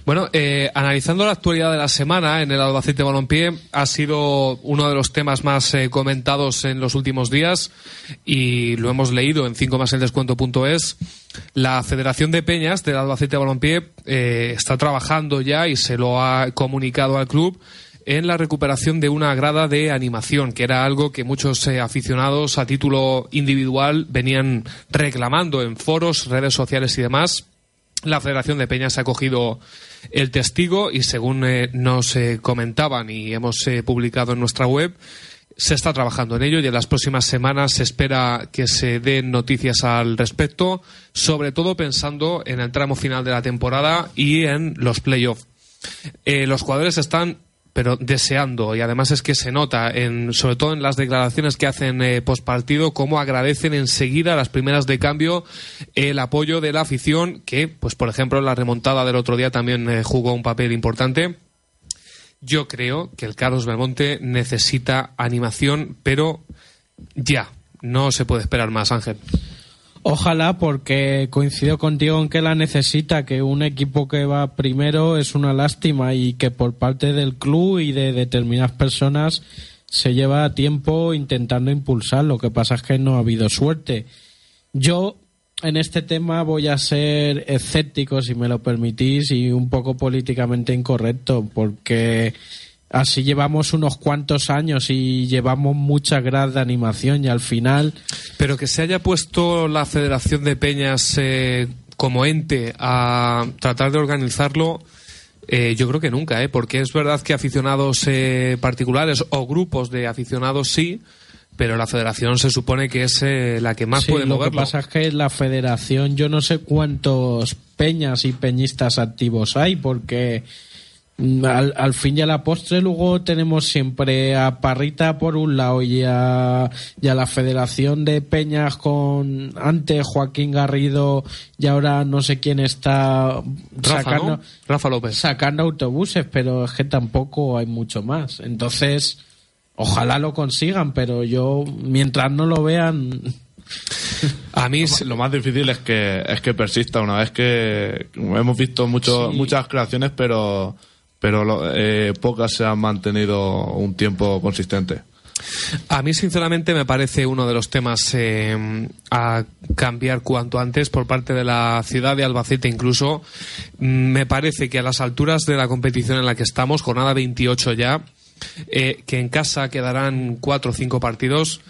Bueno, eh, analizando la actualidad de la semana en el Albacete Balompié, ha sido uno de los temas más eh, comentados en los últimos días y lo hemos leído en 5 más el descuento.es. La Federación de Peñas del Albacete Balompié eh, está trabajando ya y se lo ha comunicado al club en la recuperación de una grada de animación, que era algo que muchos aficionados a título individual venían reclamando en foros, redes sociales y demás. La Federación de Peñas ha cogido el testigo y según eh, nos eh, comentaban y hemos eh, publicado en nuestra web, se está trabajando en ello y en las próximas semanas se espera que se den noticias al respecto, sobre todo pensando en el tramo final de la temporada y en los playoffs. Los jugadores están pero deseando. Y además es que se nota en sobre todo en las declaraciones que hacen eh, cómo agradecen enseguida las primeras de cambio el apoyo de la afición que pues por ejemplo en la remontada del otro día también eh, jugó un papel importante. Yo creo que el Carlos Belmonte necesita animación pero ya no se puede esperar más Ángel Ojalá, porque coincido contigo en que la necesita, que un equipo que va primero es una lástima y que por parte del club y de determinadas personas se lleva tiempo intentando impulsar. Lo que pasa es que no ha habido suerte. Yo en este tema voy a ser escéptico, si me lo permitís, y un poco políticamente incorrecto, porque así llevamos unos cuantos años y llevamos mucha grada de animación y al final Pero que se haya puesto la Federación de Peñas eh, como ente a tratar de organizarlo, eh, yo creo que nunca, ¿eh? porque es verdad que aficionados eh, particulares o grupos de aficionados sí, pero la Federación se supone que es eh, la que más Sí, puede lo moverlo. que pasa es que la federación, yo no sé cuántos peñas y peñistas activos hay, porque al, al fin y a la postre luego tenemos siempre a Parrita por un lado y a, y a la federación de peñas con antes Joaquín Garrido y ahora no sé quién está Rafa, sacando, ¿no? Rafa López. sacando autobuses, pero es que tampoco hay mucho más. Entonces, ojalá lo consigan, pero yo, mientras no lo vean, A mí, Lo más difícil es que es que persista una vez que hemos visto mucho, Sí. muchas creaciones, pero pero eh, pocas se han mantenido un tiempo consistente. A mí, sinceramente, me parece uno de los temas eh, a cambiar cuanto antes por parte de la ciudad de Albacete. Incluso mm, me parece que a las alturas de la competición en la que estamos, jornada 28 ya, eh, que en casa quedarán cuatro o cinco partidos.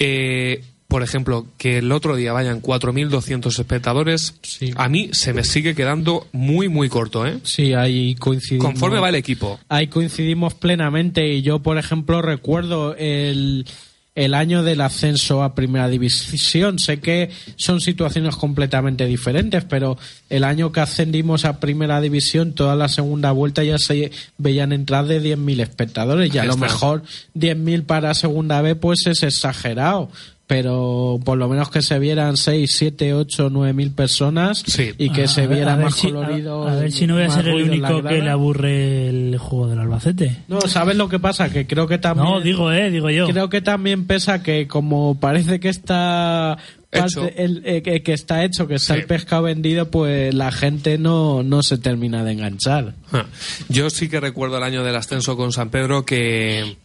eh, por ejemplo, que el otro día vayan 4.200 espectadores, Sí. a mí se me sigue quedando muy, muy corto, ¿eh? sí, ahí coincidimos. Conforme va el equipo. Ahí coincidimos plenamente y yo, por ejemplo, recuerdo el, el año del ascenso a Primera División. Sé que son situaciones completamente diferentes, pero el año que ascendimos a Primera División, toda la segunda vuelta ya se veían entrar de 10.000 espectadores y a lo mejor 10.000 para segunda vez pues es exagerado. Pero por lo menos que se vieran 6, 7, 8, 9 mil personas Sí. y que A- se viera ver más si- colorido. A, a ver si no voy a ser el único que le aburre el juego del Albacete. No, ¿sabes lo que pasa? Que creo que también. No, digo, eh, digo yo. Creo que también pesa que, como parece que está parte, el, eh, que- que está hecho, que está Sí. el pescado vendido, pues la gente no, no se termina de enganchar. Ah, Yo sí que recuerdo el año del ascenso con San Pedro que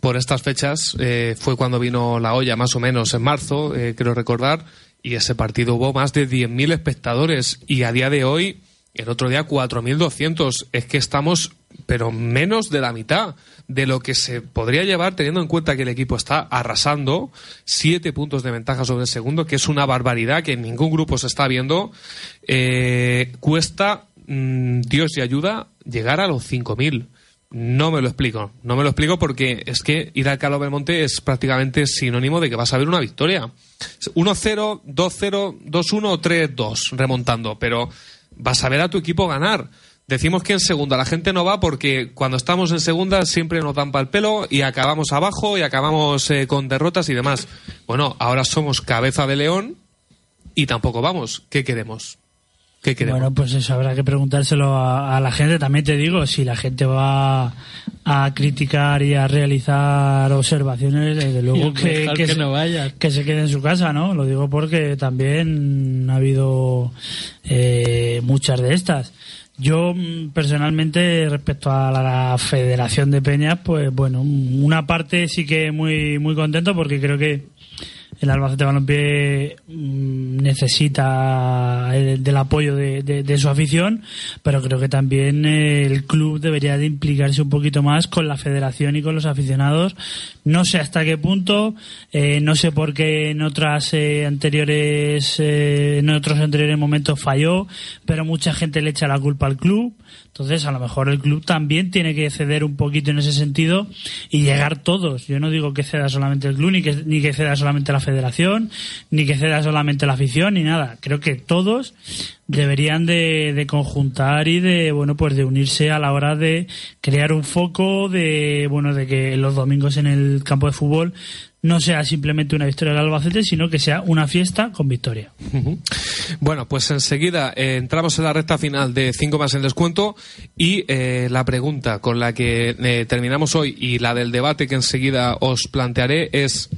por estas fechas eh, fue cuando vino la olla, más o menos en marzo, eh, creo recordar, y ese partido hubo más de 10.000 espectadores y a día de hoy, el otro día 4.200. Es que estamos, pero menos de la mitad de lo que se podría llevar teniendo en cuenta que el equipo está arrasando, siete puntos de ventaja sobre el segundo, que es una barbaridad que en ningún grupo se está viendo. Eh, cuesta, mm, Dios y ayuda, llegar a los 5.000. No me lo explico, no me lo explico porque es que ir al Carlos Belmonte es prácticamente sinónimo de que vas a ver una victoria. 1-0, 2-0, 2-1 o 3-2 remontando, pero vas a ver a tu equipo ganar. Decimos que en segunda la gente no va porque cuando estamos en segunda siempre nos dan pal pelo y acabamos abajo y acabamos eh, con derrotas y demás. Bueno, ahora somos cabeza de león y tampoco vamos. ¿Qué queremos? ¿Qué queremos? Bueno, pues eso habrá que preguntárselo a, a la gente. También te digo, si la gente va a criticar y a realizar observaciones, desde luego que, que que se- no vayas. que se quede en su casa, ¿no? Lo digo porque también ha habido eh, muchas de estas. Yo mm, personalmente respecto a la Federación de Peñas, pues bueno, una parte sí que muy muy contento porque creo que el Albacete Balompié mm, necesita el- del apoyo de, su afición, pero creo que también eh, el club debería de implicarse un poquito más con la federación y con los aficionados. No sé hasta qué punto, eh, no sé por qué en otras eh, anteriores, eh, en otros anteriores momentos falló, pero mucha gente le echa la culpa al club. Entonces, a lo mejor el club también tiene que ceder un poquito en ese sentido y llegar todos. Yo no digo que ceda solamente el club, ni que, ni que ceda solamente la federación, ni que ceda solamente la afición, ni nada. Creo que todos deberían de, de conjuntar y de, bueno, pues de unirse a la hora de crear un foco de, bueno, de que los domingos en el campo de fútbol no sea simplemente una victoria del Albacete, sino que sea una fiesta con victoria. Bueno, pues enseguida eh, entramos en la recta final de 5 más el descuento y eh, la pregunta con la que eh, terminamos hoy y la del debate que enseguida os plantearé es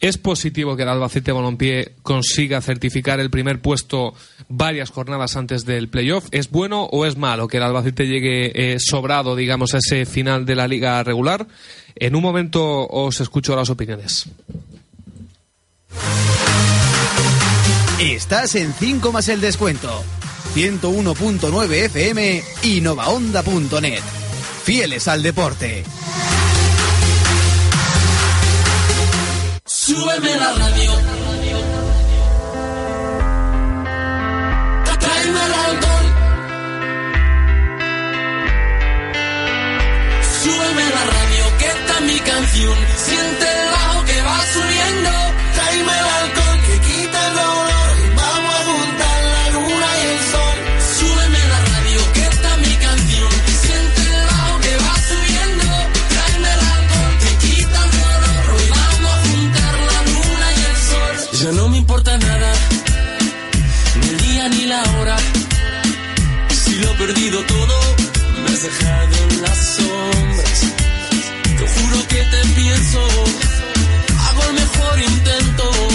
¿Es positivo que el Albacete Balompié consiga certificar el primer puesto varias jornadas antes del playoff? ¿Es bueno o es malo que el Albacete llegue eh, sobrado, digamos, a ese final de la liga regular? En un momento os escucho las opiniones. Estás en 5 más el descuento. 101.9 FM y novaonda.net. Fieles al deporte. Súbeme la radio. Tráeme el alcohol. Súbeme la radio, que esta es mi canción. Siente el bajo que va subiendo. Tráeme el alcohol perdido todo, me has dejado en las sombras. Te juro que te pienso, hago el mejor intento.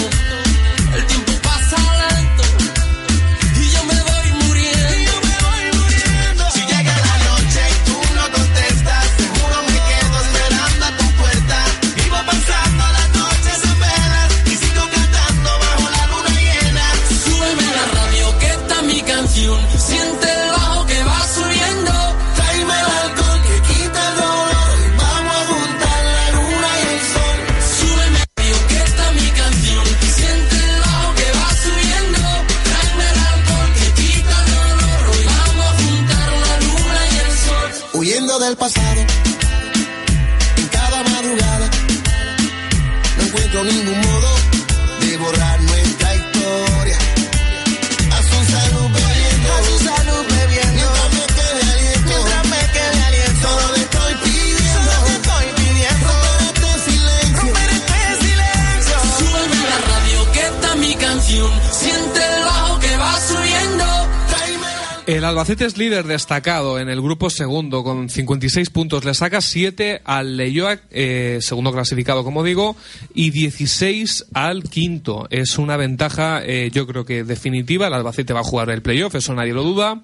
Albacete es líder destacado en el grupo segundo con 56 puntos. Le saca 7 al Leyoa, eh, segundo clasificado, como digo, y 16 al quinto. Es una ventaja, eh, yo creo que definitiva. El Albacete va a jugar el playoff, eso nadie lo duda.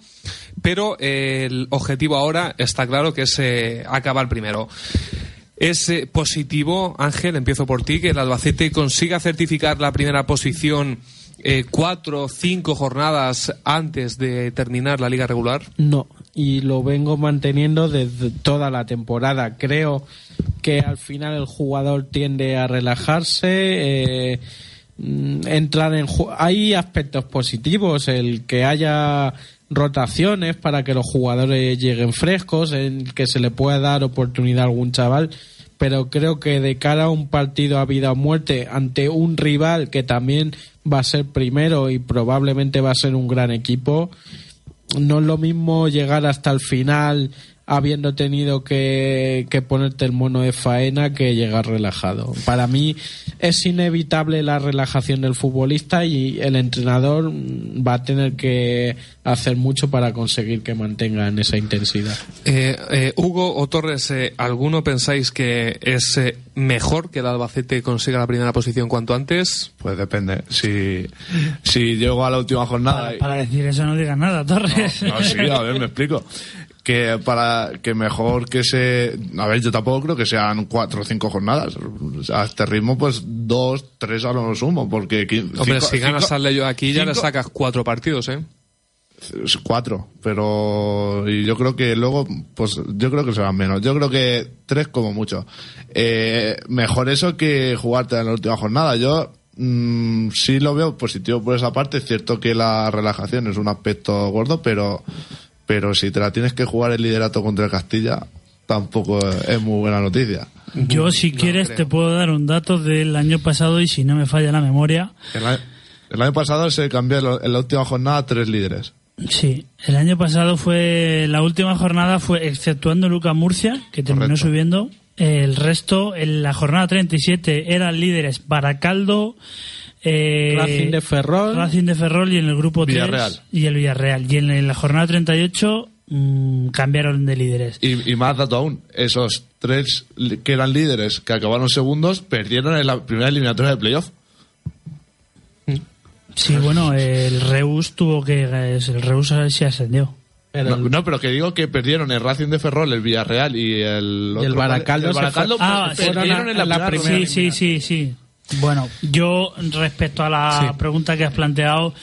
Pero eh, el objetivo ahora está claro que es eh, acabar primero. Es positivo, Ángel, empiezo por ti, que el Albacete consiga certificar la primera posición eh, cuatro o cinco jornadas antes de terminar la liga regular. No, y lo vengo manteniendo desde toda la temporada. Creo que al final el jugador tiende a relajarse. eh, entrar en hay aspectos positivos el que haya rotaciones para que los jugadores lleguen frescos en que se le pueda dar oportunidad a algún chaval pero creo que de cara a un partido a vida o muerte ante un rival que también va a ser primero y probablemente va a ser un gran equipo. No es lo mismo llegar hasta el final habiendo tenido que, que ponerte el mono de faena que llegar relajado. Para mí es inevitable la relajación del futbolista y el entrenador va a tener que hacer mucho para conseguir que mantengan esa intensidad. Eh, eh, Hugo o Torres, eh, ¿alguno pensáis que es eh, mejor que el Albacete consiga la primera posición cuanto antes? Pues depende. Si, si llego a la última jornada. Para decir eso no digas nada, Torres. No, sí, a ver, me explico. Que para que mejor que se. A ver, yo tampoco creo que sean cuatro o cinco jornadas. A este ritmo, pues dos, tres a lo sumo. Porque. Hombre, cinco- si ganas al Leyo aquí ya le sacas cuatro partidos, ¿eh? Cuatro, pero y yo creo que luego, pues yo creo que serán menos. Yo creo que tres como mucho. Eh, mejor eso que jugarte en la última jornada. Yo mm, sí lo veo positivo por esa parte. Es cierto que la relajación es un aspecto gordo, pero, pero si te la tienes que jugar el liderato contra el Castilla, tampoco es muy buena noticia. Yo, si quieres, te puedo dar un dato del año pasado y si no me falla la memoria, El año, el año pasado se cambió en la- en la última jornada tres líderes. Sí, el año pasado fue la última jornada fue exceptuando Luca Murcia que terminó Correcto. subiendo. El resto en la jornada 37 eran líderes Baracaldo, eh, Racing de Ferrol. Racing de Ferrol y en el grupo 3 Villarreal. y el Villarreal. Y en la jornada 38 mm, cambiaron de líderes. Y, y más dato aún, esos tres que eran líderes que acabaron segundos perdieron en la primera eliminatoria de playoff. Sí, bueno, el Reus tuvo que el Reus se ascendió. No, no, pero que digo que perdieron el Racing de Ferrol, el Villarreal y el, Y el otro- Baracaldo el Ah, perdieron en la, primera. Sí, sí, sí, sí. Bueno, yo respecto a la pregunta que has planteado,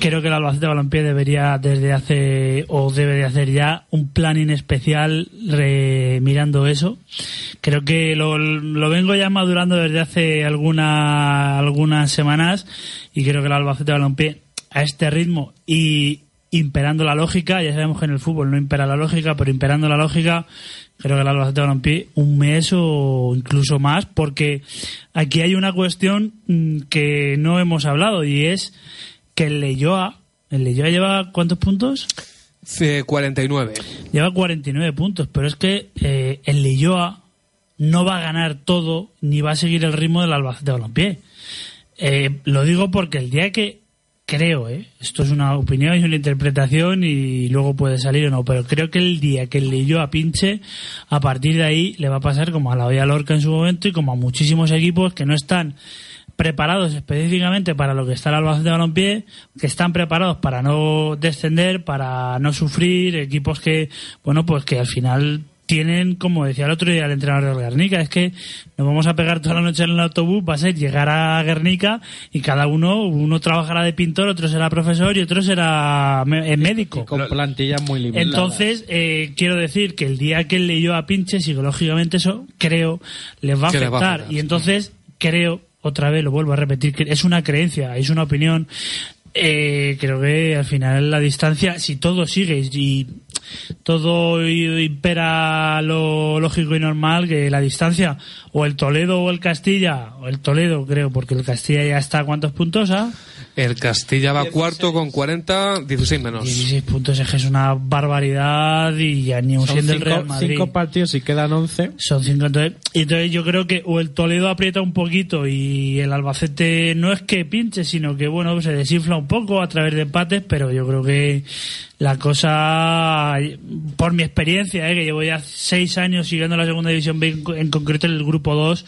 creo que el Albacete Balompié debería desde hace o debe de hacer ya un planning especial re- mirando eso. Creo que lo, lo vengo ya madurando desde hace alguna, algunas semanas y creo que el Albacete Balompié a este ritmo y imperando la lógica, ya sabemos que en el fútbol no impera la lógica, pero imperando la lógica, creo que el Albacete Balompié un mes o incluso más, porque aquí hay una cuestión mm, que no hemos hablado y es que el Leyoa, el Leyoa lleva ¿cuántos puntos? C- 49. Lleva 49 puntos, pero es que eh, el Leyoa no va a ganar todo ni va a seguir el ritmo del Albacete Balompié. Eh, lo digo porque el día que creo, ¿eh? esto es una opinión y una interpretación y luego puede salir o no, pero creo que el día que el Leyoa pinche, a partir de ahí le va a pasar como a la Olla Lorca en su momento y como a muchísimos equipos que no están preparados específicamente para lo que está el Albacete de Balompié, que están preparados para no descender, para no sufrir, equipos que, bueno, pues que al final tienen, como decía el otro día el entrenador de Guernica, es que nos vamos a pegar toda la noche en el autobús, va a ser llegar a Guernica y cada uno, uno trabajará de pintor, otro será profesor y otro será eh, médico. con plantillas muy limitadas. Entonces, eh, quiero decir que el día que él leyó a Pinche, psicológicamente eso, creo, les va a les va a afectar. afectar, y entonces, creo, otra vez lo vuelvo a repetir, que es una creencia, es una opinión. Eh, creo que al final la distancia, si todo sigue y todo impera lo lógico y normal, que la distancia, o el Toledo o el Castilla, o el Toledo creo, porque el Castilla ya está a cuántos puntos, ¿ah? El Castilla va cuarto con 40, 16 menos. 16 puntos es que es una barbaridad y ya ni un Son siendo el Real Madrid. cinco partidos y quedan 11. Son cinco. Entonces, y entonces yo creo que o el Toledo aprieta un poquito y el Albacete no es que pinche, sino que bueno, se desinfla un poco a través de empates, pero yo creo que la cosa, por mi experiencia, eh, que llevo ya seis años siguiendo la segunda división B, en co- en concreto en el grupo 2,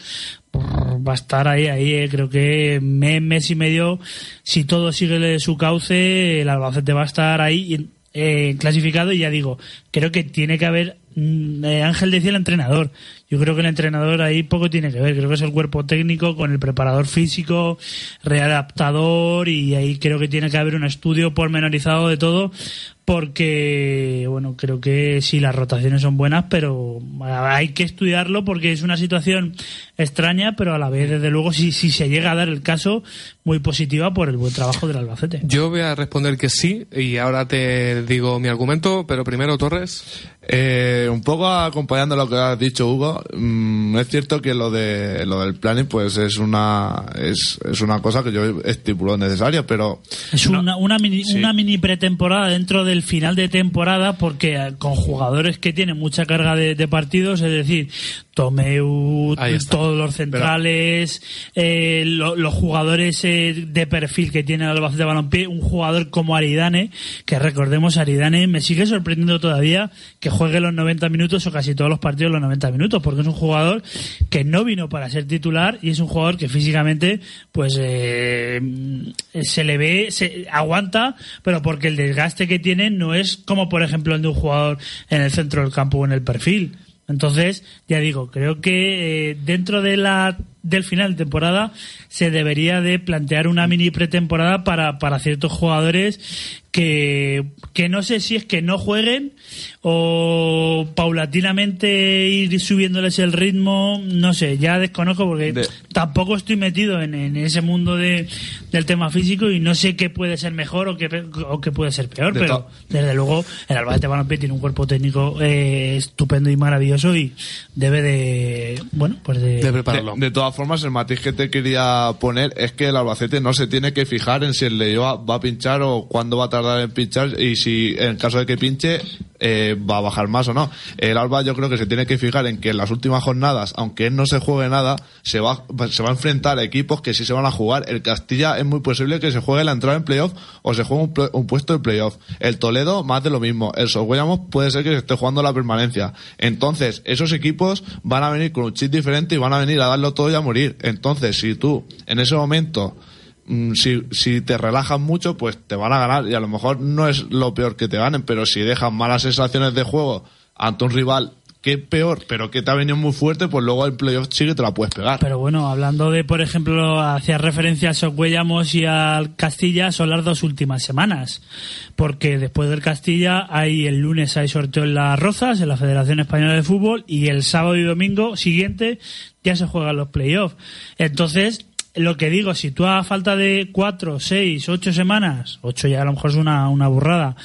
va a estar ahí, ahí, eh. creo que mes, mes y medio, si todo sigue su cauce, el Albacete va a estar ahí eh, clasificado y ya digo, creo que tiene que haber, mm, eh, Ángel decía el entrenador, yo creo que el entrenador ahí poco tiene que ver, creo que es el cuerpo técnico con el preparador físico, readaptador y ahí creo que tiene que haber un estudio pormenorizado de todo porque, bueno, creo que sí, las rotaciones son buenas, pero hay que estudiarlo porque es una situación extraña, pero a la vez, desde luego, si, si se llega a dar el caso, muy positiva por el buen trabajo del Albacete. Yo voy a responder que sí y ahora te digo mi argumento, pero primero Torres. Eh, un poco acompañando lo que has dicho Hugo, mm, es cierto que lo de lo del planning pues es una es, es una cosa que yo estipulo necesaria, pero Es una, una, mini, una mini pretemporada dentro del final de temporada porque eh, con jugadores que tienen mucha carga de, de partidos, es decir, Tomeu, todos los centrales, eh, lo- los jugadores eh, de perfil que tiene el Albacete Balompié, un jugador como Aridane, que recordemos Aridane, me sigue sorprendiendo todavía que juegue los 90 minutos o casi todos los partidos los 90 minutos, porque es un jugador que no vino para ser titular y es un jugador que físicamente pues eh, se le ve, se aguanta, pero porque el desgaste que tiene no es como por ejemplo el de un jugador en el centro del campo o en el perfil. Entonces, ya digo, creo que eh, dentro de la del final de temporada se debería de plantear una mini pretemporada para, para ciertos jugadores que, que no sé si es que no jueguen o paulatinamente ir subiéndoles el ritmo, no sé, ya desconozco porque De- tampoco estoy metido en, en ese mundo de, del tema físico y no sé qué puede ser mejor o qué, pe- o qué puede ser peor, De pero desde luego el Albacete Balompié tiene un cuerpo técnico eh, estupendo y maravilloso y debe de, bueno, pues de... De prepararlo. de, de formas el matiz que te quería poner es que el Albacete no se tiene que fijar en si el Leioa va a pinchar o cuándo va a tardar en pinchar y si en caso de que pinche eh, va a bajar más o no. El Alba yo creo que se tiene que fijar en que en las últimas jornadas, aunque él no se juegue nada, se va, se va a enfrentar a equipos que sí se van a jugar. El Castilla es muy posible que se juegue la entrada en playoff o se juegue un, puesto en playoff. El Toledo más de lo mismo. El Soguellamos puede ser que se esté jugando la permanencia. Entonces, esos equipos van a venir con un chip diferente y van a venir a darlo todo y a morir. Entonces, si tú en ese momento si, si te relajas mucho, pues te van a ganar. Y a lo mejor no es lo peor que te ganen, pero si dejas malas sensaciones de juego ante un rival que peor, pero que te ha venido muy fuerte, pues luego el playoff sí que te la puedes pegar. Pero bueno, hablando de, por ejemplo, hacia referencia a Socuellamos y al Castilla, son las dos últimas semanas. Porque después del Castilla hay el lunes hay sorteo en las Rozas, en la Federación Española de Fútbol, y el sábado y domingo siguiente ya se juegan los playoffs. Entonces, lo que digo, si tú a falta de cuatro, seis, ocho semanas, ocho ya a lo mejor es una, una burrada,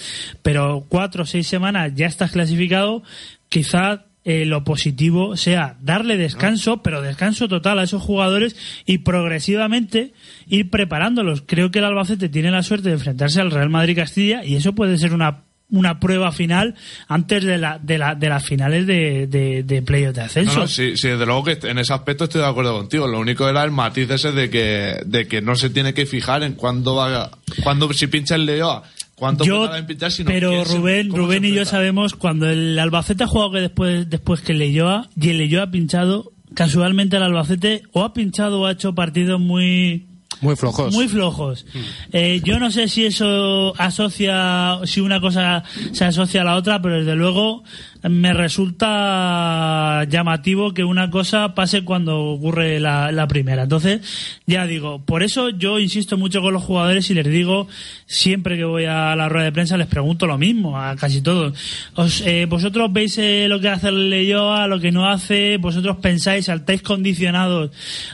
pero cuatro o seis semanas ya estás clasificado, quizá eh, lo positivo sea darle descanso, pero descanso total a esos jugadores y progresivamente ir preparándolos. Creo que el Albacete tiene la suerte de enfrentarse al Real Madrid Castilla y eso puede ser una una prueba final antes de la de, la, de las finales de, de, de playoff de No, ascenso. no, sí, sí, desde luego que en ese aspecto estoy de acuerdo contigo. Lo único era el matiz ese de que, de que no se tiene que fijar en cuándo va, cuándo si pincha el Leoa, cuánto Yo, en pinchar, sino pero Rubén, Rubén y yo sabemos cuando el Albacete ha jugado que después, después que el Leyoa y el Leyoa ha pinchado, casualmente el Albacete o ha pinchado o ha hecho partidos muy Muy flojos. muy flojos. Eh, yo no sé si eso asocia, si una cosa se asocia a la otra, pero desde luego me resulta llamativo que una cosa pase cuando ocurre la, la primera. Entonces, ya digo, por eso yo insisto mucho con los jugadores y les digo, siempre que voy a la rueda de prensa les pregunto lo mismo, a casi todos. Os, eh, vosotros veis eh, lo que hace el Leyoa, lo que no hace, vosotros pensáis, saltáis condicionados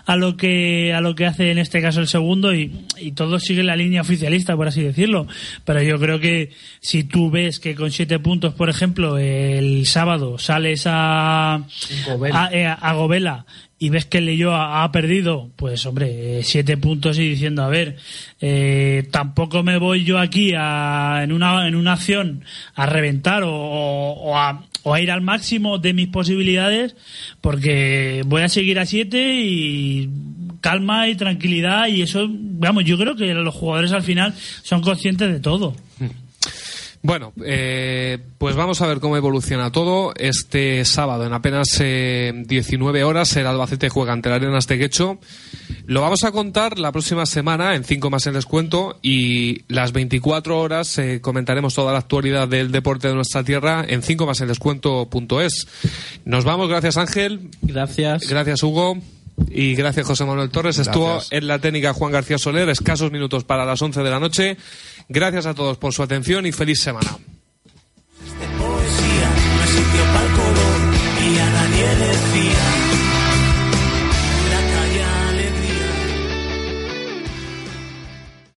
a lo que, a lo que hace en este caso el segundo y, y todos siguen la línea oficialista, por así decirlo. Pero yo creo que si tú ves que con siete puntos, por ejemplo, el el sábado sales a Gobela. a, eh, a Gobela y ves que el Leyoa ha perdido, pues hombre, eh, siete puntos y diciendo, a ver, eh, tampoco me voy yo aquí a, en, una, en una acción a reventar o, o- a, o a ir al máximo de mis posibilidades, porque voy a seguir a siete y calma y tranquilidad y eso, vamos, yo creo que los jugadores al final son conscientes de todo. Bueno, eh, pues vamos a ver cómo evoluciona todo. Este sábado, en apenas eh, 19 horas, el Albacete juega ante el Arenas de Guecho. Lo vamos a contar la próxima semana en 5 más en descuento y las 24 horas eh, comentaremos toda la actualidad del deporte de nuestra tierra en 5 más en descuento.es. Nos vamos, gracias Ángel, Gracias. gracias Hugo. Y gracias José Manuel Torres. Estuvo en la técnica Juan García Soler, escasos minutos para las 11 de la noche. Gracias a todos por su atención y feliz semana.